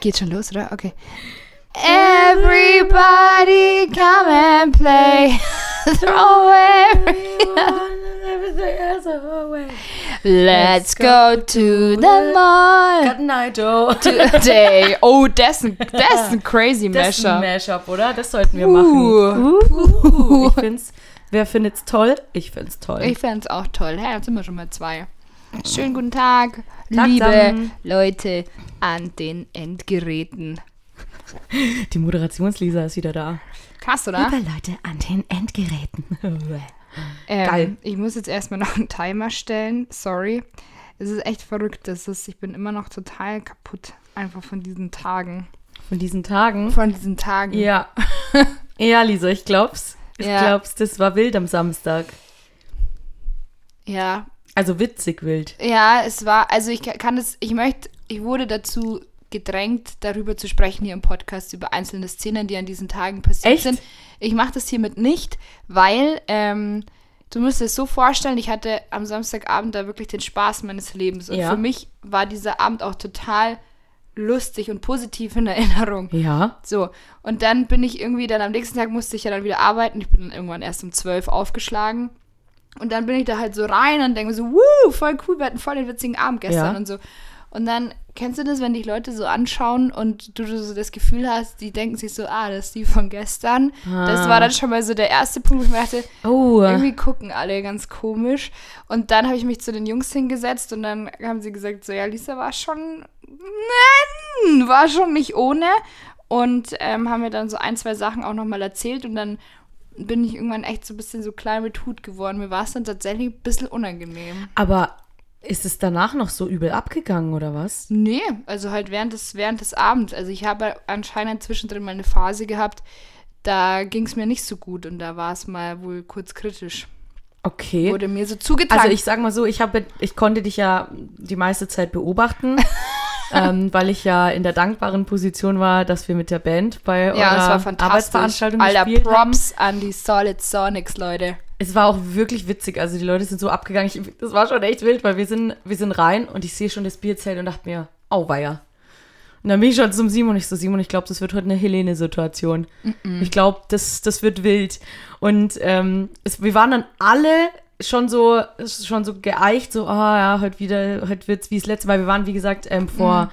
Geht schon los, oder? Okay. Everybody come and play. Throw everything else away. Let's go to the mall Good night, Joe. today. Oh, das ist ein, das ist ein crazy Das ist ein Mashup. Mashup, oder? Das sollten wir machen. Uh. Uh, ich find's, wer findet's toll? Ich find's toll. Ich fände es auch toll. Ja, jetzt sind wir schon mal zwei. Schönen guten Tag, Tag liebe zusammen. Leute an den Endgeräten. Die Moderationslisa ist wieder da. Krass, oder? Leute an den Endgeräten. Ähm, Geil. Ich muss jetzt erstmal noch einen Timer stellen. Sorry. Es ist echt verrückt. Das ist, ich bin immer noch total kaputt. Einfach von diesen Tagen. Von diesen Tagen. Von diesen Tagen. Ja. ja, Lisa, ich glaub's. Ich Ja. glaub's, das war wild am Samstag. Ja. Also witzig wild. Ja, es war, also ich kann es, ich möchte, ich wurde dazu gedrängt, darüber zu sprechen hier im Podcast, über einzelne Szenen, die an diesen Tagen passiert Echt? sind. Ich mache das hiermit nicht, weil ähm, du musst es so vorstellen, ich hatte am Samstagabend da wirklich den Spaß meines Lebens. Und Ja. für mich war dieser Abend auch total lustig und positiv in Erinnerung. Ja. So, und dann bin ich irgendwie, dann am nächsten Tag musste ich ja dann wieder arbeiten. Ich bin dann irgendwann erst um 12 aufgeschlagen. Und dann bin ich da halt so rein und denke mir so, wuh, voll cool, wir hatten voll den witzigen Abend gestern Ja. und so. Und dann, kennst du das, wenn dich Leute so anschauen und du so das Gefühl hast, die denken sich so, ah, das ist die von gestern. Das Ah. war dann schon mal so der erste Punkt, wo ich mir dachte, Oh. irgendwie gucken alle ganz komisch. Und dann habe ich mich zu den Jungs hingesetzt und dann haben sie gesagt, so, ja, Lisa war schon, nein, war schon nicht ohne. Und ähm, haben mir dann so ein, zwei Sachen auch nochmal erzählt und dann bin ich irgendwann echt so ein bisschen so klein mit Hut geworden. Mir war es dann tatsächlich ein bisschen unangenehm. Aber ist es danach noch so übel abgegangen oder was? Nee, also halt während des, während des Abends. Also ich habe anscheinend zwischendrin mal eine Phase gehabt, da ging es mir nicht so gut und da war es mal wohl kurz kritisch. Okay. Wurde mir so zugetragen. Also ich sag mal so, ich habe, ich konnte dich ja die meiste Zeit beobachten, ähm, weil ich ja in der dankbaren Position war, dass wir mit der Band bei Ja, eurer es war fantastisch. Arbeitsveranstaltung Alter, gespielt haben. Props an die Solid Sonics, Leute. Es war auch wirklich witzig. Also die Leute sind so abgegangen. Ich, das war schon echt wild, weil wir sind, wir sind rein und ich sehe schon das Bierzelt und dachte mir, auweia. Und dann bin ich schon zum Simon. Ich so, Simon, ich glaube, das wird heute eine Helene-Situation. Ich glaube, das, das wird wild. Und ähm, es, wir waren dann alle schon so, schon so geeicht, so, ah ja, heute wieder, heute wird's wie das letzte Mal. Wir waren, wie gesagt, ähm, vor,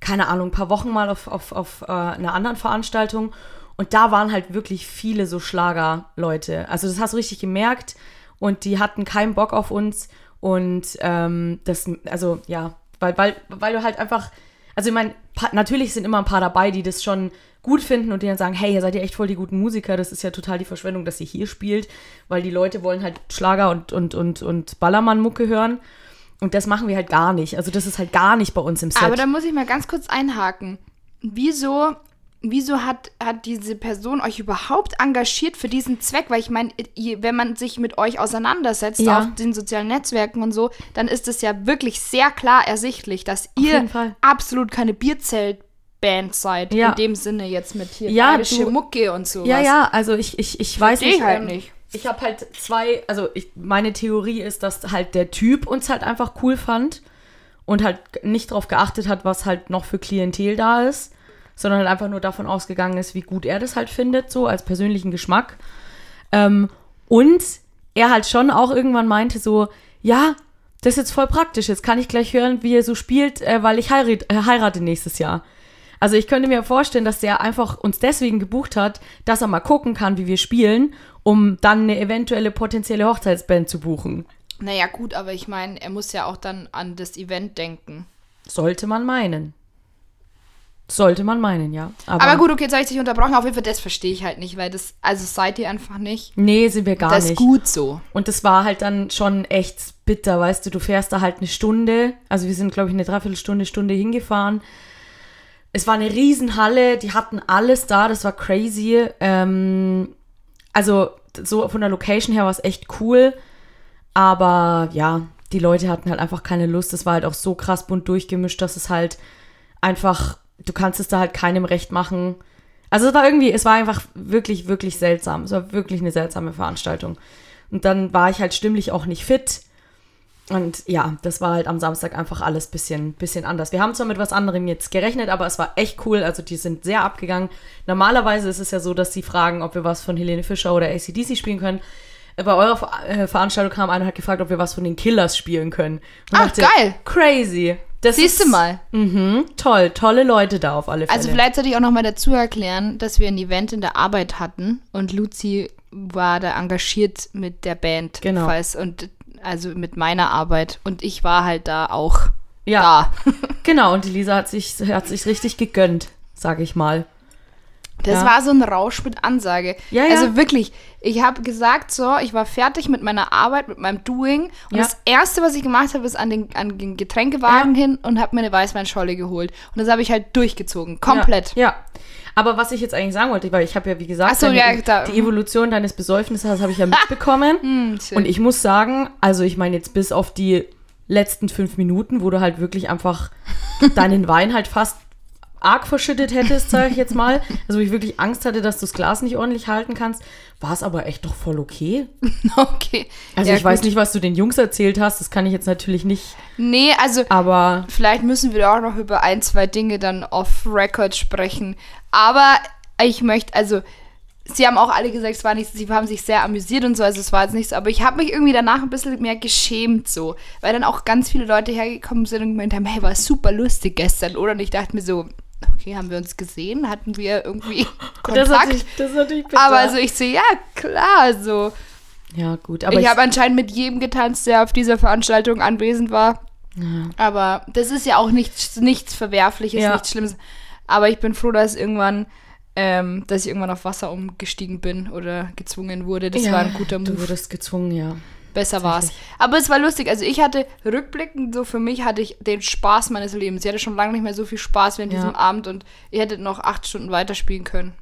keine Ahnung, ein paar Wochen mal auf, auf, auf äh, einer anderen Veranstaltung. Und da waren halt wirklich viele so Schlagerleute. Also das hast du richtig gemerkt. Und die hatten keinen Bock auf uns. Und ähm, das, also ja, weil, weil, weil du halt einfach, also ich meine, natürlich sind immer ein paar dabei, die das schon gut finden und die dann sagen, hey, ihr seid ja echt voll die guten Musiker, das ist ja total die Verschwendung, dass ihr hier spielt, weil die Leute wollen halt Schlager und, und, und, und Ballermann-Mucke hören. Und das machen wir halt gar nicht. Also das ist halt gar nicht bei uns im Set. Aber da muss ich mal ganz kurz einhaken. Wieso, wieso hat, hat diese Person euch überhaupt engagiert für diesen Zweck? Weil ich meine, ihr- wenn man sich mit euch auseinandersetzt Ja. auf den sozialen Netzwerken und so, dann ist es ja wirklich sehr klar ersichtlich, dass ihr jeden Fall. absolut keine Bierzelt-Band seid. Ja. In dem Sinne jetzt mit hier Ja, bayerische du- Mucke und so. Ja, ja, also ich, ich, ich weiß Versteh nicht. halt ähm, nicht. Ich habe halt zwei, also ich, meine Theorie ist, dass halt der Typ uns halt einfach cool fand und halt nicht darauf geachtet hat, was halt noch für Klientel da ist, sondern halt einfach nur davon ausgegangen ist, wie gut er das halt findet, so als persönlichen Geschmack. Ähm, und er halt schon auch irgendwann meinte so, ja, das ist jetzt voll praktisch, jetzt kann ich gleich hören, wie er so spielt, äh, weil ich heirat, äh, heirate nächstes Jahr. Also ich könnte mir vorstellen, dass der einfach uns deswegen gebucht hat, dass er mal gucken kann, wie wir spielen, um dann eine eventuelle potenzielle Hochzeitsband zu buchen. Naja, gut, aber ich meine, er muss ja auch dann an das Event denken. Sollte man meinen. Sollte man meinen, ja. Aber, gut, okay, jetzt habe ich dich unterbrochen. Auf jeden Fall, das verstehe ich halt nicht, weil das, also seid ihr einfach nicht. Nee, sind wir gar das ist nicht. gut so. Und das war halt dann schon echt bitter, weißt du, du fährst da halt eine Stunde, also wir sind, glaube ich, eine Dreiviertelstunde, Stunde hingefahren. Es war eine Riesenhalle, die hatten alles da, das war crazy. Ähm, also so von der Location her war es echt cool, aber ja, die Leute hatten halt einfach keine Lust. Es war halt auch so krass bunt durchgemischt, dass es halt einfach, du kannst es da halt keinem recht machen. Also es war irgendwie, es war einfach wirklich, wirklich seltsam. Es war wirklich eine seltsame Veranstaltung. Und dann war ich halt stimmlich auch nicht fit. Und ja, das war halt am Samstag einfach alles bisschen, bisschen anders. Wir haben zwar mit was anderem jetzt gerechnet, aber es war echt cool. Also die sind sehr abgegangen. Normalerweise ist es ja so, dass sie fragen, ob wir was von Helene Fischer oder ACDC spielen können. Bei eurer Ver äh, Veranstaltung kam einer und hat gefragt, ob wir was von den Killers spielen können. Und Ach, geil. Crazy. Das Siehst du ist- mal. Mhm, toll, tolle Leute da auf alle Fälle. Also vielleicht sollte ich auch noch mal dazu erklären, dass wir ein Event in der Arbeit hatten und Luzi war da engagiert mit der Band. Genau. Falls, und also mit meiner Arbeit. Und ich war halt da auch ja, da. genau. Und die Lisa hat sich, hat sich richtig gegönnt, sage ich mal. Das Ja. war so ein Rausch mit Ansage. Ja, ja. Also wirklich, ich habe gesagt, so, ich war fertig mit meiner Arbeit, mit meinem Doing. Und das Erste, was ich gemacht habe, ist an den, an den Getränkewagen hin und habe mir eine Weißweinscholle geholt. Und das habe ich halt durchgezogen, komplett. Ja. Aber was ich jetzt eigentlich sagen wollte, weil ich habe ja, wie gesagt, so, deine- ja, da- die Evolution deines Besäufnisses habe ich ja mitbekommen. Hm. Und ich muss sagen, also ich meine jetzt bis auf die letzten fünf Minuten, wo du halt wirklich einfach deinen Wein halt fast arg verschüttet hättest, sage ich jetzt mal. Also wo ich wirklich Angst hatte, dass du das Glas nicht ordentlich halten kannst, war es aber echt doch voll okay. okay. Also Ja, ich weiß gut. nicht, was du den Jungs erzählt hast, das kann ich jetzt natürlich nicht, Nee, also aber Vielleicht müssen wir auch noch über ein, zwei Dinge dann off-Record sprechen. Aber ich möchte, also, sie haben auch alle gesagt, es war nicht, sie haben sich sehr amüsiert und so, also es war jetzt nicht so. Aber ich habe mich irgendwie danach ein bisschen mehr geschämt so. Weil dann auch ganz viele Leute hergekommen sind und gemeint haben, hey, war super lustig gestern, oder? Und ich dachte mir so, okay, haben wir uns gesehen? Hatten wir irgendwie das ist Kontakt? das ist natürlich bitter. aber also ich so, ja, klar, so. ja gut, aber ich ich, habe anscheinend mit jedem getanzt, der auf dieser Veranstaltung anwesend war. Aber das ist ja auch nichts, nichts Verwerfliches, Ja. nichts Schlimmes. Aber ich bin froh, dass irgendwann, ähm, dass ich irgendwann auf Wasser umgestiegen bin oder gezwungen wurde. Das ja, war ein guter Du Move. wurdest gezwungen, ja. Besser war's. Aber es war lustig. Also ich hatte rückblickend so für mich hatte ich den Spaß meines Lebens. Ich hatte schon lange nicht mehr so viel Spaß während Ja. diesem Abend und ihr hättet noch acht Stunden weiterspielen können.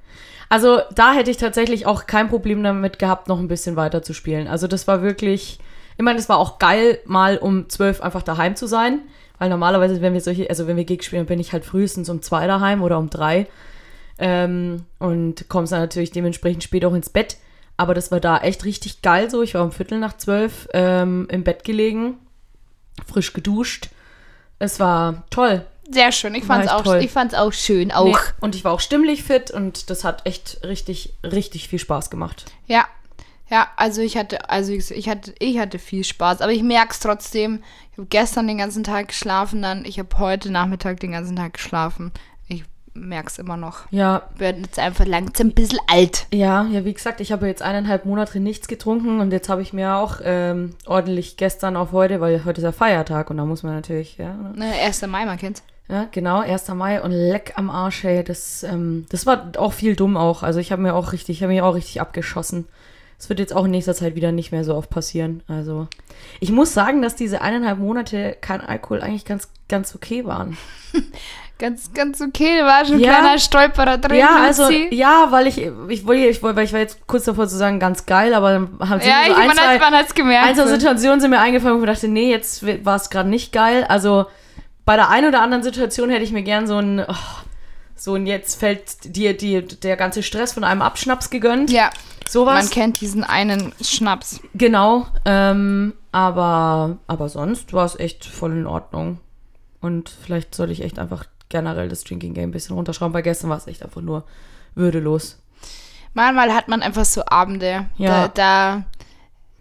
Also da hätte ich tatsächlich auch kein Problem damit gehabt, noch ein bisschen weiter zu spielen. Also das war wirklich, ich meine, es war auch geil, mal um zwölf einfach daheim zu sein. Weil normalerweise, wenn wir solche, also wenn wir Gigs spielen, bin ich halt frühestens um zwei daheim oder um drei. Ähm, und kommst dann natürlich dementsprechend spät auch ins Bett. Aber das war da echt richtig geil so. Ich war um Viertel nach zwölf ähm, im Bett gelegen, frisch geduscht. Es war toll. Sehr schön. Ich fand's echt auch, toll. ich fand's auch schön. Auch. Nee, und ich war auch stimmlich fit und das hat echt richtig, richtig viel Spaß gemacht. Ja, ja, also ich hatte, also ich, ich hatte, ich hatte viel Spaß, aber ich merke es trotzdem. Ich habe gestern den ganzen Tag geschlafen, dann ich habe heute Nachmittag den ganzen Tag geschlafen. Es immer noch. Ja, Ich werde jetzt einfach langsam ein bisschen alt. Ja, ja, wie gesagt, ich habe jetzt eineinhalb Monate nichts getrunken und jetzt habe ich mir auch ähm, ordentlich gestern auf heute, weil heute ist ja Feiertag und da muss man natürlich, ja? Ne, 1. Mai, man kennt's. ja genau, 1. Mai und leck am Arsch, ey, das, ähm, das war auch viel dumm auch. Also ich habe mir auch richtig, ich habe mich auch richtig abgeschossen. Das wird jetzt auch in nächster Zeit wieder nicht mehr so oft passieren. Also ich muss sagen, dass diese eineinhalb Monate kein Alkohol eigentlich ganz, ganz okay waren. Ganz, ganz okay, da war schon ein Ja. kleiner Stolperer drin. Ja, also ja, weil ich ich wollte ich, wollte- weil ich war jetzt kurz davor zu sagen ganz geil, aber dann haben sie Ja, so ein, man, zwei, hat, man hat's gemerkt. ein, zwei. Situationen sind mir eingefallen, wo ich dachte, nee, jetzt war es gerade nicht geil. Also bei der einen oder anderen Situation hätte ich mir gern so ein oh, so ein jetzt fällt dir die, der ganze Stress von einem Abschnaps gegönnt. Ja, Sowas. man kennt diesen einen Schnaps. Genau. Ähm, aber, aber sonst war es echt voll in Ordnung. Und vielleicht sollte ich echt einfach generell das Drinking Game ein bisschen runterschrauben. Bei gestern war es echt einfach nur würdelos. Manchmal hat man einfach so Abende. Ja. Da, da,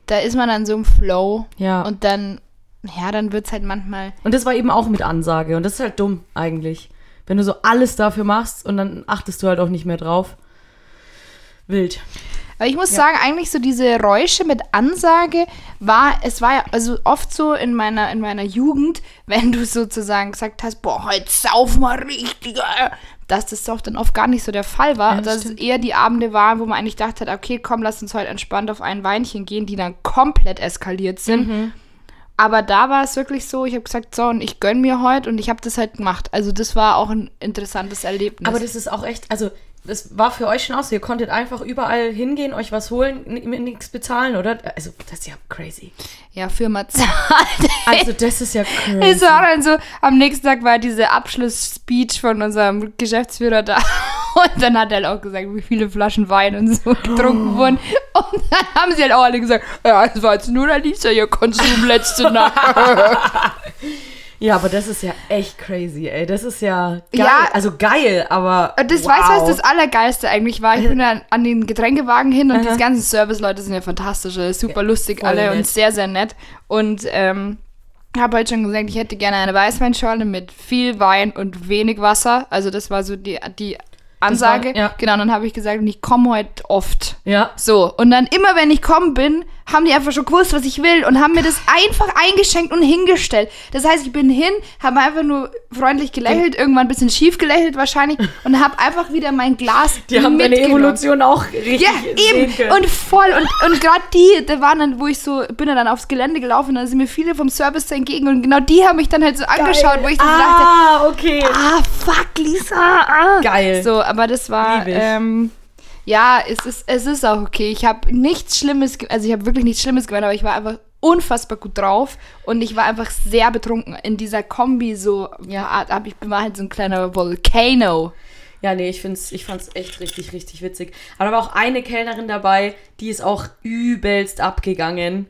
da ist man dann so im Flow. Ja. Und dann, ja, dann wird's halt manchmal. Und das war eben auch mit Ansage. Und das ist halt dumm eigentlich. Wenn du so alles dafür machst und dann achtest du halt auch nicht mehr drauf. Wild. Aber ich muss Ja. sagen, eigentlich so diese Räusche mit Ansage war, es war ja also oft so in meiner, in meiner Jugend, wenn du sozusagen gesagt hast, boah, heute sauf mal richtig, äh, dass das doch dann oft gar nicht so der Fall war. Ja, das dass es eher die Abende waren, wo man eigentlich dachte, okay, komm, lass uns heute entspannt auf ein Weinchen gehen, die dann komplett eskaliert sind. Mhm. Aber da war es wirklich so, ich habe gesagt, so, und ich gönn mir heute und ich habe das halt gemacht. Also das war auch ein interessantes Erlebnis. Aber das ist auch echt, also das war für euch schon aus. Ihr konntet einfach überall hingehen, euch was holen, nichts bezahlen, oder? Also das ist ja crazy. ja, Firma zahlt. Also das ist ja crazy. Es war dann so, am nächsten Tag war diese Abschlussspeech von unserem Geschäftsführer da. Und dann hat er halt auch gesagt, wie viele Flaschen Wein und so getrunken wurden. Und dann haben sie halt auch alle gesagt, ja, es war jetzt nur der Lisa, ihr Konsum letzte Nacht. Ja, aber das ist ja echt crazy, ey. Das ist ja geil. Ja. Also geil, aber. Und das wow. weißt du, was das Allergeilste eigentlich war? Ich bin dann an den Getränkewagen hin und die ganzen Service-Leute sind ja fantastisch, super lustig voll alle nett. und sehr, sehr nett. Und ähm, habe halt schon gesagt, ich hätte gerne eine Weißweinschorle mit viel Wein und wenig Wasser. Also das war so die, die Ansage. war- ja. Genau, und dann habe ich gesagt, und ich komme heute oft. Ja. So, und dann immer, wenn ich kommen bin, haben die einfach schon gewusst, was ich will und haben mir das einfach eingeschenkt und hingestellt. Das heißt, ich bin hin, habe einfach nur freundlich gelächelt, irgendwann ein bisschen schief gelächelt wahrscheinlich und habe einfach wieder mein Glas Die haben mitgenommen. Evolution auch richtig Ja, eben. können. Und voll. Und, und gerade die, da waren dann, wo ich so, bin dann aufs Gelände gelaufen, da sind mir viele vom Service da entgegen und genau die haben mich dann halt so angeschaut, wo ich dann so dachte, ah, okay. ah, fuck, Lisa, ah. Geil. So, aber das war, ähm, ja, es ist, es ist auch okay. Ich habe nichts Schlimmes, also ich habe wirklich nichts Schlimmes gemacht, aber ich war einfach unfassbar gut drauf und ich war einfach sehr betrunken in dieser Kombi so, ja, hab, ich war halt so ein kleiner Volcano. Ja, nee, ich, find's, ich fand's echt richtig, richtig witzig. Aber da war auch eine Kellnerin dabei, die ist auch übelst abgegangen.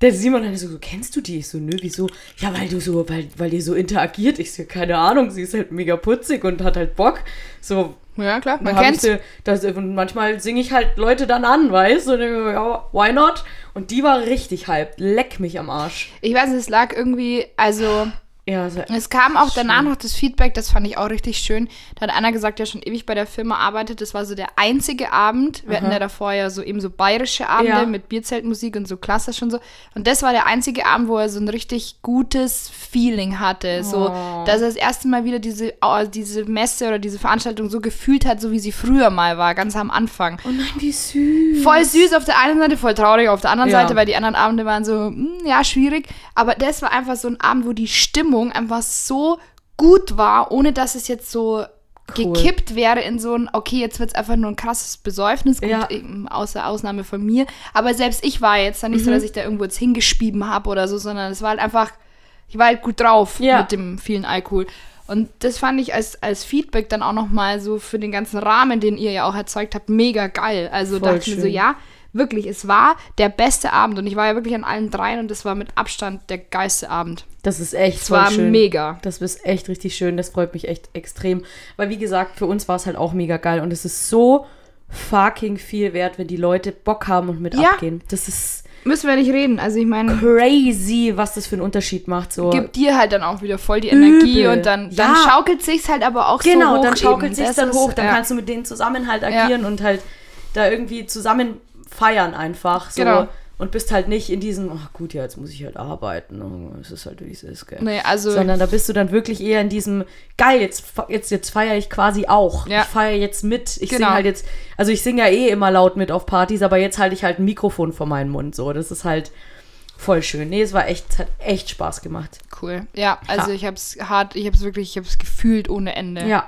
Der Simon hat so, so, kennst du die? Ich so, nö, wieso? Ja, weil du so, weil, weil ihr so interagiert. Ich so, keine Ahnung, sie ist halt mega putzig und hat halt Bock. So, Ja, klar, man kennt's. ich sie- das, und manchmal singe ich halt Leute dann an, weißt du? Und mir, ja, why not? Und die war richtig hyped. Leck mich am Arsch. Ich weiß es lag irgendwie, also Ja, also, es kam auch danach noch das Feedback, das fand ich auch richtig schön. Da hat einer gesagt, der schon ewig bei der Firma arbeitet. Das war so der einzige Abend. Wir hatten ja davor ja so eben so bayerische Abende Ja. mit Bierzeltmusik und so klassisch und so. Und das war der einzige Abend, wo er so ein richtig gutes Feeling hatte. So, Oh. dass er das erste Mal wieder diese, diese Messe oder diese Veranstaltung so gefühlt hat, so wie sie früher mal war, ganz am Anfang. oh nein, wie süß. Voll süß auf der einen Seite, voll traurig auf der anderen Ja. Seite, weil die anderen Abende waren so, hm, ja, schwierig. Aber das war einfach so ein Abend, wo die Stimmung einfach so gut war, ohne dass es jetzt so Cool. gekippt wäre in so ein, okay, jetzt wird es einfach nur ein krasses Besäufnis, gut, Ja. außer Ausnahme von mir. Aber selbst ich war jetzt dann nicht Mhm. so, dass ich da irgendwo jetzt hingespieben habe oder so, sondern es war halt einfach, ich war halt gut drauf Ja. mit dem vielen Alkohol. Und das fand ich als, als Feedback dann auch nochmal so für den ganzen Rahmen, den ihr ja auch erzeugt habt, mega geil. Also Voll dachte ich mir so, schön. ja, wirklich, es war der beste Abend und ich war ja wirklich an allen dreien und das war mit Abstand der geilste Abend. Das ist echt Es war schön. mega. Das ist echt richtig schön. Das freut mich echt extrem. Weil, wie gesagt, für uns war es halt auch mega geil. Und es ist so fucking viel wert, wenn die Leute Bock haben und mit Ja. abgehen. Das ist Müssen wir nicht reden. Also ich meine, crazy, was das für einen Unterschied macht. So. gibt dir halt dann auch wieder voll die Energie Übel. und dann, dann Ja. schaukelt sich's halt aber auch so genau, hoch dann schaukelt eben. Das dann hoch. Dann ja. kannst du mit denen zusammen halt agieren und halt da irgendwie zusammen feiern einfach. So. Genau. Und bist halt nicht in diesem, ach gut, ja, jetzt muss ich halt arbeiten. Oh, Es ist halt, wie es ist, gell. Nee, also Sondern da bist du dann wirklich eher in diesem, geil, jetzt, jetzt, jetzt feiere ich quasi auch. Ja. Ich feiere jetzt mit. Ich Genau. singe halt jetzt, also ich singe ja eh immer laut mit auf Partys, aber jetzt halte ich halt ein Mikrofon vor meinen Mund. So, das ist halt voll schön. Nee, es war echt, es hat echt Spaß gemacht. cool. Ja, also Ja. ich hab's hart, ich hab's wirklich, ich hab's gefühlt ohne Ende. Ja.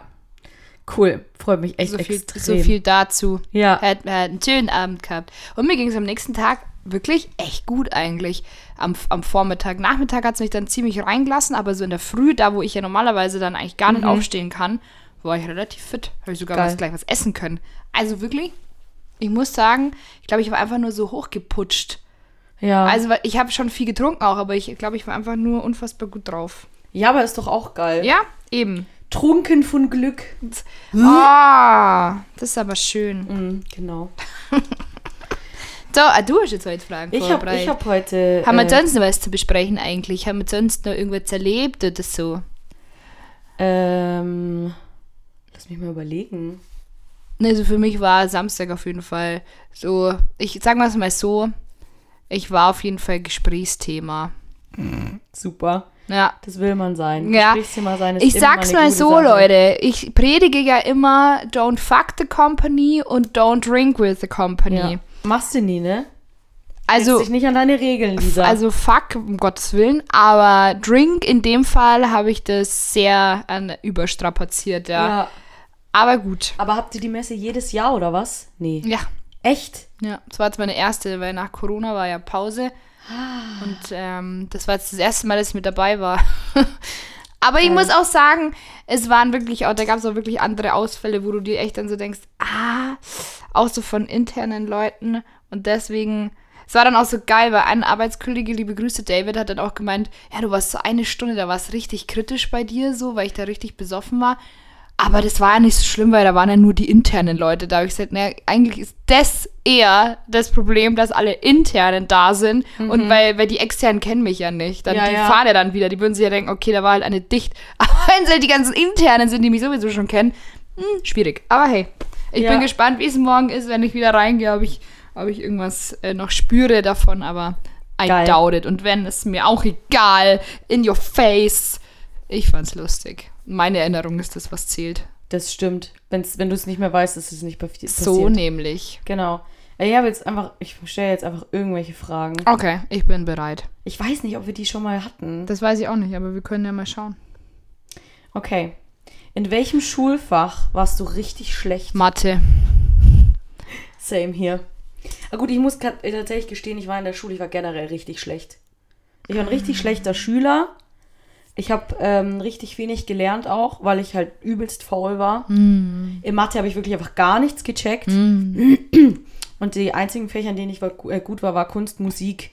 Cool. Freut mich echt so viel, extrem. so viel dazu. Ja. Hat, hat einen schönen Abend gehabt. Und mir ging es am nächsten Tag wirklich echt gut eigentlich. Am, am Vormittag. Nachmittag hat es mich dann ziemlich reingelassen, aber so in der Früh, da wo ich ja normalerweise dann eigentlich gar nicht aufstehen kann, war ich relativ fit. Habe ich sogar Mhm. Was, gleich was essen können. Also wirklich, ich muss sagen, ich glaube, ich war einfach nur so hochgeputscht. Ja. Also ich habe schon viel getrunken auch, aber ich glaube, ich war einfach nur unfassbar gut drauf. ja, aber ist doch auch geil. Ja, eben. Trunken von Glück. Ah, das ist aber schön. Mhm, genau. So, ah, du hast jetzt heute Fragen Ich habe hab heute. Haben wir äh, sonst noch was zu besprechen eigentlich? Haben wir sonst noch irgendwas erlebt oder so? ähm, lass mich mal überlegen. Also für mich war Samstag auf jeden Fall so, ich sag mal es mal so, ich war auf jeden Fall Gesprächsthema. Super. Ja. Das will man sein. Ja. Gesprächsthema sein ist Ich sag's mal so, Sache. Leute. Ich predige ja immer, don't fuck the company und don't drink with the company. Ja. Machst du nie, ne? Also, dich nicht an deine Regeln, Lisa. also fuck, um Gottes Willen. Aber drink, in dem Fall habe ich das sehr an, überstrapaziert, ja. ja. Aber gut. Aber habt ihr die Messe jedes Jahr oder was? Nee. Ja, Echt? Ja, das war jetzt meine erste, weil nach Corona war ja Pause. Und ähm, das war jetzt das erste Mal, dass ich mit dabei war. Aber ich muss auch sagen, es waren wirklich auch, da gab es auch wirklich andere Ausfälle, wo du dir echt dann so denkst, ah, auch so von internen Leuten. Und deswegen, es war dann auch so geil, weil ein Arbeitskollege, liebe Grüße, David, hat dann auch gemeint, ja, du warst so eine Stunde, da war es richtig kritisch bei dir, so, weil ich da richtig besoffen war. Aber das war ja nicht so schlimm, weil da waren ja nur die internen Leute. Da ich gesagt, naja, eigentlich ist das eher das Problem, dass alle internen da sind. Und weil, weil die externen kennen mich ja nicht. Dann, Ja, die ja. fahren ja dann wieder. Die würden sich ja denken, okay, da war halt eine dicht. Aber wenn es halt die ganzen internen sind, die mich sowieso schon kennen, hm, schwierig. Aber hey, ich Ja. bin gespannt, wie es morgen ist, wenn ich wieder reingehe, ob ich, ob ich irgendwas äh, noch spüre davon. Aber I Geil. doubt it. Und wenn, ist mir auch egal. In your face. Ich fand's lustig. Meine Erinnerung ist das, was zählt. Das stimmt. Wenn's, wenn du es nicht mehr weißt, ist es nicht passiert. So nämlich. Genau. Ja, Ich habe jetzt einfach, ich stelle jetzt einfach irgendwelche Fragen. Okay, ich bin bereit. Ich weiß nicht, ob wir die schon mal hatten. Das weiß ich auch nicht, aber wir können ja mal schauen. Okay. In welchem Schulfach warst du richtig schlecht? Mathe. Same hier. Aber gut, ich muss grad- tatsächlich gestehen, ich war in der Schule, ich war generell richtig schlecht. Ich war ein richtig schlechter Schüler. Ich habe ähm, richtig wenig gelernt auch, weil ich halt übelst faul war. In Mathe habe ich wirklich einfach gar nichts gecheckt. Und die einzigen Fächer, in denen ich war, äh, gut war, war Kunst, Musik,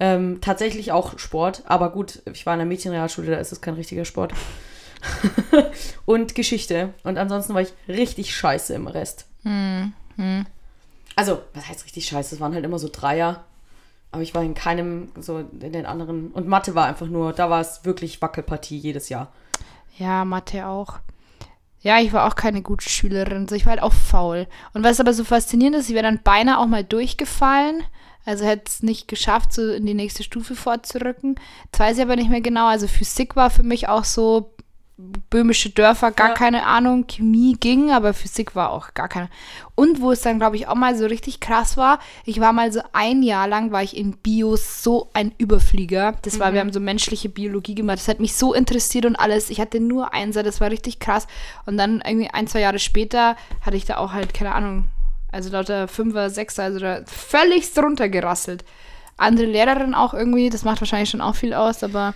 ähm, tatsächlich auch Sport. Aber gut, ich war in der Mädchenrealschule, da ist es kein richtiger Sport. und Geschichte. Und ansonsten war ich richtig scheiße im Rest. Also, was heißt richtig scheiße? Es waren halt immer so Dreier. Aber ich war in keinem, so in den anderen. Und Mathe war einfach nur, da war es wirklich Wackelpartie jedes Jahr. Ja, Mathe auch. Ja, ich war auch keine gute Schülerin. So, ich war halt auch faul. Und was aber so faszinierend ist, ich wäre dann beinahe auch mal durchgefallen. Also hätte es nicht geschafft, so in die nächste Stufe vorzurücken. Das weiß ich aber nicht mehr genau. Also Physik war für mich auch so böhmische Dörfer, gar Ja. keine Ahnung. Chemie ging, aber Physik war auch gar keine. Und wo es dann, glaube ich, auch mal so richtig krass war, ich war mal so ein Jahr lang, war ich in Bio so ein Überflieger. Das war, wir haben so menschliche Biologie gemacht. Das hat mich so interessiert und alles. Ich hatte nur Einser, das war richtig krass. Und dann irgendwie ein, zwei Jahre später hatte ich da auch halt, keine Ahnung, also lauter Fünfer, Sechser, also da völlig drunter gerasselt. Andere Lehrerin auch irgendwie, das macht wahrscheinlich schon auch viel aus, aber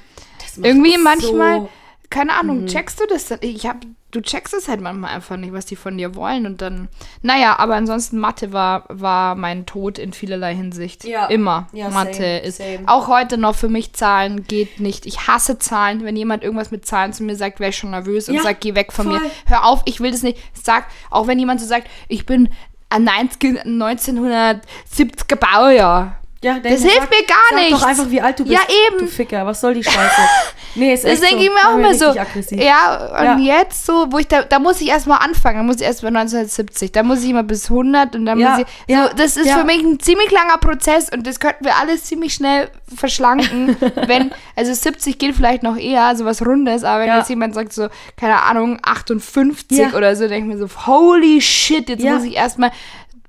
irgendwie so- manchmal, keine Ahnung, checkst du das dann? Ich hab, du checkst es halt manchmal einfach nicht, was die von dir wollen und dann, naja, aber ansonsten Mathe war, war mein Tod in vielerlei Hinsicht. Ja. Immer. Ja, Mathe same, ist, same. auch heute noch für mich Zahlen geht nicht. Ich hasse Zahlen. Wenn jemand irgendwas mit Zahlen zu mir sagt, wäre ich schon nervös und Ja, sagt, geh weg von voll. mir. Hör auf, ich will das nicht. Sag, auch wenn jemand so sagt, ich bin ein 90, 1970er Baujahr. Ja, Das hilft mir gar sag nichts. doch einfach, wie alt du bist. Ja, eben. Du Ficker, was soll die Scheiße? Nee, ist Das echt denke so. ich mir auch immer so. Aggressiv. Ja, und Ja. jetzt so, wo ich da, da muss ich erstmal anfangen, da muss ich erst bei 1970, da muss ich immer bis 100 und dann Ja, muss ich, so, das ist für mich ein ziemlich langer Prozess und das könnten wir alles ziemlich schnell verschlanken, wenn, also 70 geht vielleicht noch eher, so was Rundes, aber wenn jetzt jemand sagt so, keine Ahnung, 58 Ja. oder so, denke ich mir so, holy shit, jetzt muss ich erstmal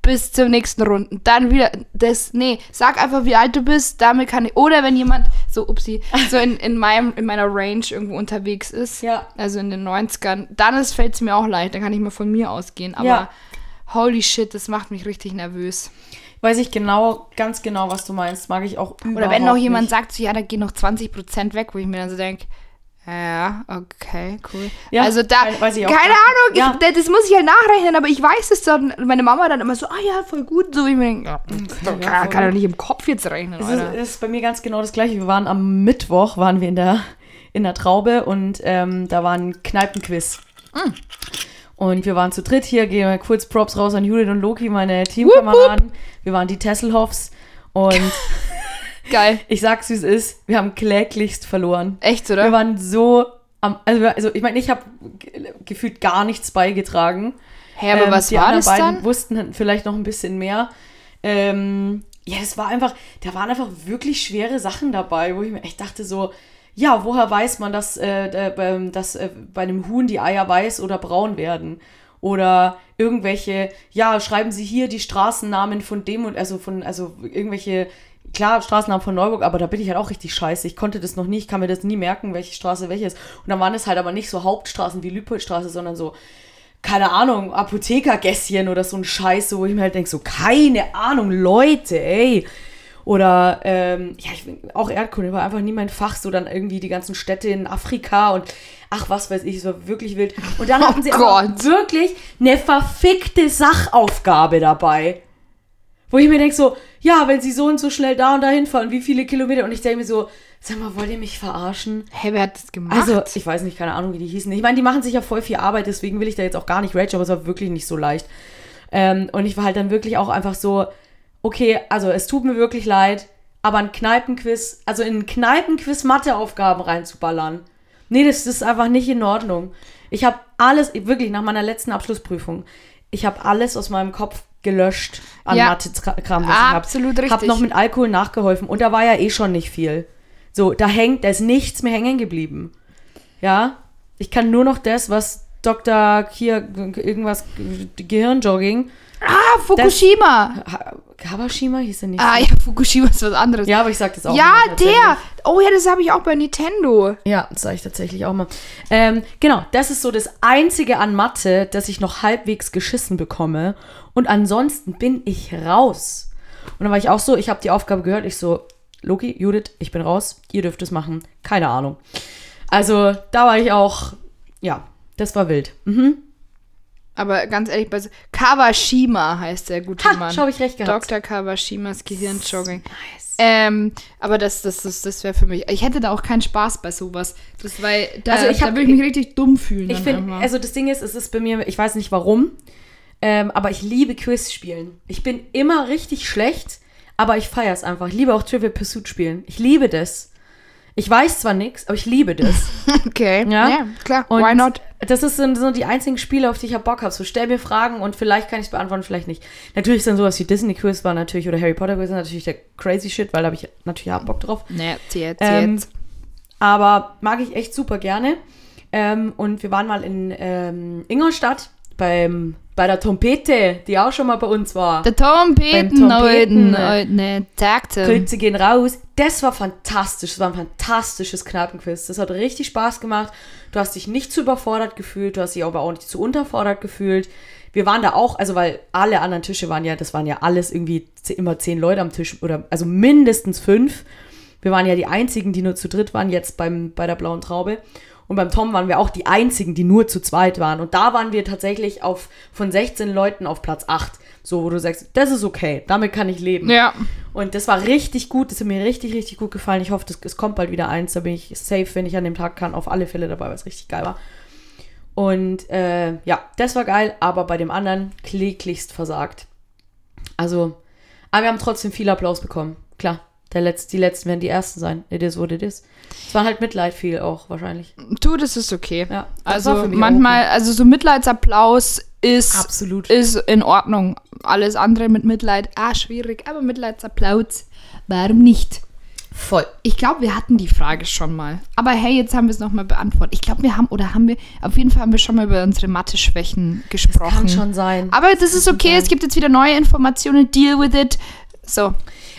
bis zur nächsten Runde. Dann wieder das, nee, sag einfach, wie alt du bist, damit kann ich, oder wenn jemand so, upsie, so in, in, meinem, in meiner Range irgendwo unterwegs ist, Ja. also in den 90ern, dann fällt es mir auch leicht, dann kann ich mal von mir ausgehen, aber Ja. holy shit, das macht mich richtig nervös. Weiß ich genau, ganz genau, was du meinst. Mag ich auch Oder wenn noch jemand nicht. sagt, so, ja, da gehen noch 20% weg, wo ich mir dann so denke, ja, okay, cool. Ja, also da, ich keine gar Ahnung, nicht. Ja. ich, das muss ich halt nachrechnen, aber ich weiß es doch. Meine Mama dann immer so, ah ja, voll gut. So, ich mir denke, ja, kann, ja, voll kann doch nicht im Kopf jetzt rechnen, Es ist, ist bei mir ganz genau das gleiche. Wir waren am Mittwoch, waren wir in der, in der Traube und ähm, da war ein Kneipenquiz. Mm. Und wir waren zu dritt hier, gehen wir kurz Props raus an Judith und Loki, meine Teamkameraden. Wir waren die Tesselhoffs und Geil. ich sag's wie es ist, wir haben kläglichst verloren. Echt, Wir oder? waren so am, also, wir- also ich meine, ich habe gefühlt gar nichts beigetragen. Hä, aber Ähm, was die war anderen das beiden dann? wussten vielleicht noch ein bisschen mehr. Ähm, ja, das war einfach, da waren einfach wirklich schwere Sachen dabei, wo ich mir echt dachte so, ja, woher weiß man, dass, äh, dass äh, bei einem Huhn die Eier weiß oder braun werden? Oder irgendwelche, ja, schreiben Sie hier die Straßennamen von dem und also von, also irgendwelche, klar, Straßennamen von Neuburg, aber da bin ich halt auch richtig scheiße. Ich konnte das noch nie, ich kann mir das nie merken, welche Straße welche ist. Und dann waren es halt aber nicht so Hauptstraßen wie Lüpoldstraße, sondern so, keine Ahnung, Apothekergässchen oder so ein Scheiß, wo ich mir halt denke, so, keine Ahnung, Leute, ey. Oder, ähm, ja, ich bin auch Erdkunde, war einfach nie mein Fach, so dann irgendwie die ganzen Städte in Afrika und ach, was weiß ich, es war wirklich wild. Und dann hatten sie aber Gott. wirklich eine verfickte Sachaufgabe dabei. Wo ich mir denke so, ja, wenn sie so und so schnell da und dahin fahren, wie viele Kilometer? Und ich denke mir so, sag mal, wollt ihr mich verarschen? Hey, wer hat das gemacht? Also, ich weiß nicht, keine Ahnung, wie die hießen. Ich meine, die machen sich ja voll viel Arbeit, deswegen will ich da jetzt auch gar nicht rage, aber es war wirklich nicht so leicht. Ähm, und ich war halt dann wirklich auch einfach so, okay, also es tut mir wirklich leid, aber ein Kneipenquiz, also in ein Kneipenquiz Matheaufgaben reinzuballern, nee, das, das ist einfach nicht in Ordnung. Ich habe alles, wirklich nach meiner letzten Abschlussprüfung, ich habe alles aus meinem Kopf gelöscht an Ja. Mathe-Kram, was ich habe. Absolut richtig. Hab noch mit Alkohol nachgeholfen und da war ja eh schon nicht viel. So, da hängt, da ist nichts mehr hängen geblieben. Ja, ich kann nur noch das, was Dr. hier irgendwas Gehirnjogging, ah, Fukushima. Ha- Kawashima hieß er nicht. ah, ja, Fukushima ist was anderes. Ja, aber ich sag das auch. Ja, der. Oh ja, das habe ich auch bei Nintendo. Ja, das sage ich tatsächlich auch mal. Ähm, genau, das ist so das Einzige an Mathe, dass ich noch halbwegs geschissen bekomme. Und ansonsten bin ich raus. Und dann war ich auch so, ich habe die Aufgabe gehört, ich so, Loki, Judith, ich bin raus, ihr dürft es machen. Keine Ahnung. Also, da war ich auch, ja, das war wild. Mhm. Aber ganz ehrlich, bei Kawashima heißt der gute Ha, Mann. schau, ich recht gehabt. Dr. Kawashimas Gehirnjogging. Nice. Ähm, aber das, das, das, das wäre für mich. Ich hätte da auch keinen Spaß bei sowas. Das, weil da, Also ich da würde ich mich richtig dumm fühlen. Ich finde, also das Ding ist, es ist bei mir, ich weiß nicht warum, ähm, aber ich liebe Quiz spielen. Ich bin immer richtig schlecht, aber ich feiere es einfach. Ich liebe auch Trivial Pursuit spielen. Ich liebe das. Ich weiß zwar nichts, aber ich liebe das. okay. Ja? klar. Und Why not? Das ist so, so die einzigen Spiele, auf die ich hab Bock habe. So stell mir Fragen und vielleicht kann ich es beantworten, vielleicht nicht. Natürlich ist dann sowas wie Disney Quiz war natürlich oder Harry Potter Quiz natürlich der crazy shit, weil da habe ich natürlich hab Bock drauf. Nee, jetzt, Ähm, jetzt. Aber mag ich echt super gerne. Ähm, und wir waren mal in ähm, Ingolstadt beim, bei der Trompete, die auch schon mal bei uns war. Der Trompeten, alten, alten, Takte. Grüße gehen raus. Das war fantastisch. Das war ein fantastisches Kneipenquiz. Das hat richtig Spaß gemacht. Du hast dich nicht zu überfordert gefühlt. Du hast dich aber auch nicht zu unterfordert gefühlt. Wir waren da auch, also weil alle anderen Tische waren ja, das waren ja alles irgendwie immer zehn Leute am Tisch oder also mindestens fünf. Wir waren ja die einzigen, die nur zu dritt waren jetzt beim, bei der blauen Traube. Und beim Tom waren wir auch die einzigen, die nur zu zweit waren. Und da waren wir tatsächlich auf von 16 Leuten auf Platz 8. So, wo du sagst, das ist okay, damit kann ich leben. Ja. Und das war richtig gut, das hat mir richtig, richtig gut gefallen. Ich hoffe, das, es kommt bald wieder eins. Da bin ich safe, wenn ich an dem Tag kann, auf alle Fälle dabei, weil es richtig geil war. Und äh, ja, das war geil, aber bei dem anderen kläglichst versagt. Also, aber wir haben trotzdem viel Applaus bekommen. Klar, der Letz-, die letzten werden die ersten sein. It is what it is. Es war halt Mitleid viel auch wahrscheinlich. Du, das ist okay. Ja, das Also manchmal, also so Mitleidsapplaus ist, Absolut. ist in Ordnung. Alles andere mit Mitleid, ah, schwierig, aber Mitleidsapplaus, warum nicht? Voll. Ich glaube, wir hatten die Frage schon mal. Aber hey, jetzt haben wir es nochmal beantwortet. Ich glaube, wir haben, oder haben wir, auf jeden Fall haben wir schon mal über unsere Mathe-Schwächen gesprochen. Kann schon sein. Aber das ist okay, es gibt jetzt wieder neue Informationen, deal with it. So,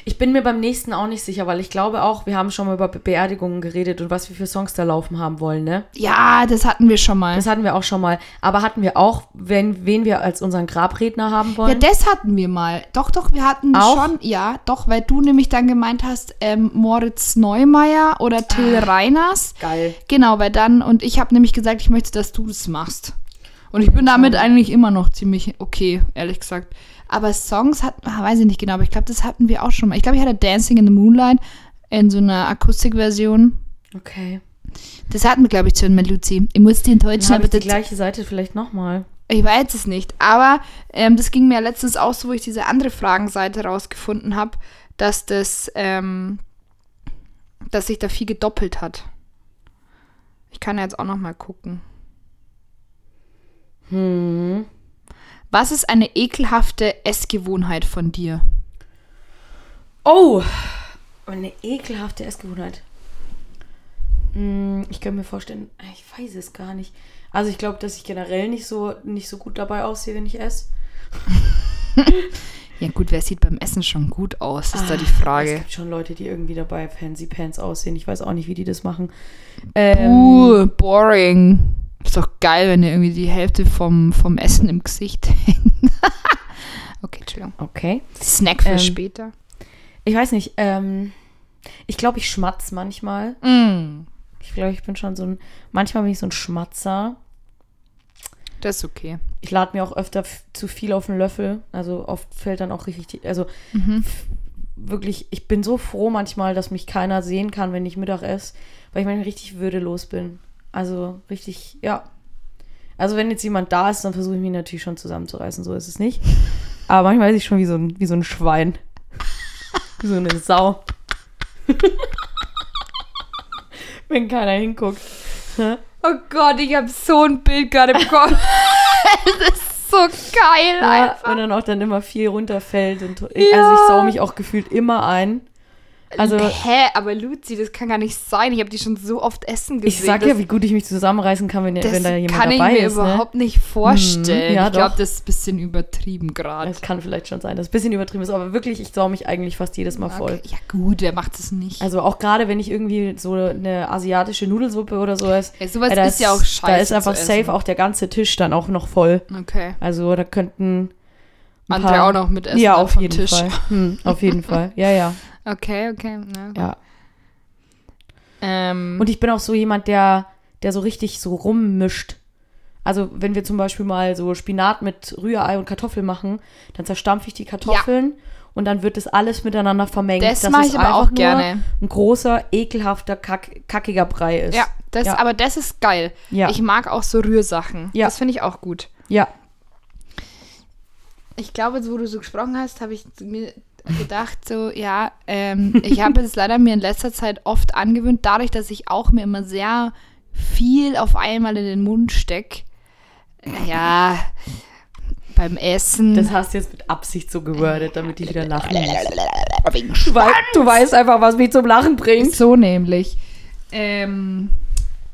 Ich bin mir beim nächsten auch nicht sicher, weil ich glaube auch, wir haben schon mal über Be Beerdigungen geredet und was wir für Songs da laufen haben wollen, ne? ja, das hatten wir schon mal. Das hatten wir auch schon mal. Aber hatten wir auch, wen, wen wir als unseren Grabredner haben Ja, wollen? das hatten wir mal. Doch, doch, wir hatten Auch? schon, ja, doch, weil du nämlich dann gemeint hast, ähm, Moritz Neumeier oder Till Ah. Reiners. Geil. Genau, weil dann, und ich habe nämlich gesagt, ich möchte, dass du das machst. Und ich bin damit eigentlich immer noch ziemlich okay, ehrlich gesagt. Aber Songs hat, ah, weiß ich nicht genau, aber ich glaube, das hatten wir auch schon mal. Ich glaube, ich hatte Dancing in the Moonlight in so einer Akustikversion. Okay. Das hatten wir, glaube ich, schon mal, Luzi. Ich muss die enttäuschen, aber ich die gleiche Seite vielleicht nochmal. ich weiß es nicht. Aber ähm, das ging mir letztens auch so, wo ich diese andere Fragenseite rausgefunden habe, dass das, ähm, dass sich da viel gedoppelt hat. Ich kann ja jetzt auch noch mal gucken. Hm. Was ist eine ekelhafte Essgewohnheit von dir? Oh, eine ekelhafte Essgewohnheit. Hm, Ich könnte mir vorstellen, ich weiß es gar nicht. Also ich glaube, dass ich generell nicht so, nicht so gut dabei aussehe, wenn ich esse. Ja gut, wer sieht beim Essen schon gut aus, ist da die Es Frage. gibt schon Leute, die irgendwie dabei fancy pants aussehen. Ich weiß auch nicht, wie die das machen. Ähm, Uh, boring. Ist doch geil, wenn dir irgendwie die Hälfte vom, vom Essen im Gesicht hängt. okay, Entschuldigung. Okay. Snack für Ähm, später. Ich weiß nicht, ähm, ich glaube, ich schmatz manchmal. Mm, Ich glaube, ich bin schon so ein, manchmal bin ich so ein Schmatzer. das ist okay. Ich lade mir auch öfter zu viel auf den Löffel. Also oft fällt dann auch richtig, also Mhm. wirklich, ich bin so froh manchmal, dass mich keiner sehen kann, wenn ich Mittag esse, weil ich manchmal richtig würdelos bin. Also richtig, ja. Also wenn jetzt jemand da ist, dann versuche ich mich natürlich schon zusammenzureißen, so ist es nicht. Aber manchmal ist ich schon wie so ein, wie so ein Schwein. Wie so eine Sau. wenn keiner hinguckt. Oh Gott, ich habe so ein Bild gerade Kopf. das ist so geil Ja, einfach. wenn dann auch dann immer viel runterfällt. Und, also ich sau mich auch gefühlt immer ein. Also Hä, aber Luzi, das kann gar nicht sein. Ich habe die schon so oft essen gesehen. ich sag ja, wie gut ich mich zusammenreißen kann, wenn, wenn da jemand kann ich dabei mir ist. Ne? überhaupt nicht vorstellen. Mhm, ja, ich glaube, das ist ein bisschen übertrieben gerade. Das kann vielleicht schon sein, dass es ein bisschen übertrieben ist, aber wirklich, ich sau mich eigentlich fast jedes Mal voll. Okay. Ja gut, wer macht das nicht? Also auch gerade, wenn ich irgendwie so eine asiatische Nudelsuppe oder so esse. Ja, sowas äh, da ist ja auch scheiße Da ist einfach safe auch der ganze Tisch dann auch noch voll. okay. Also da könnten ein Andere paar- auch noch mit essen Ja, auf jeden Tisch. Fall. Hm, auf jeden Fall. Ja, ja. Okay, okay. Ja. ja. Ähm, Und ich bin auch so jemand, der, der so richtig so rummischt. Also wenn wir zum Beispiel mal so Spinat mit Rührei und Kartoffeln machen, dann zerstampfe ich die Kartoffeln und dann wird das alles miteinander vermengt. das dass mache es ich aber auch nur gerne. Ein großer, ekelhafter, kack, kackiger Brei ist. Ja, das, Ja. aber das ist geil. Ja. Ich mag auch so Rührsachen. Ja. Das finde ich auch gut. Ja. Ich glaube, wo du so gesprochen hast, habe ich mir gedacht, so, ja, ähm, ich habe es leider mir in letzter Zeit oft angewöhnt, dadurch, dass ich auch mir immer sehr viel auf einmal in den Mund stecke. Ja, beim Essen. Das hast du jetzt mit Absicht so gewordet, damit ich wieder lachen muss. Du, wei du weißt einfach, was mich zum Lachen bringt. so nämlich. Ähm,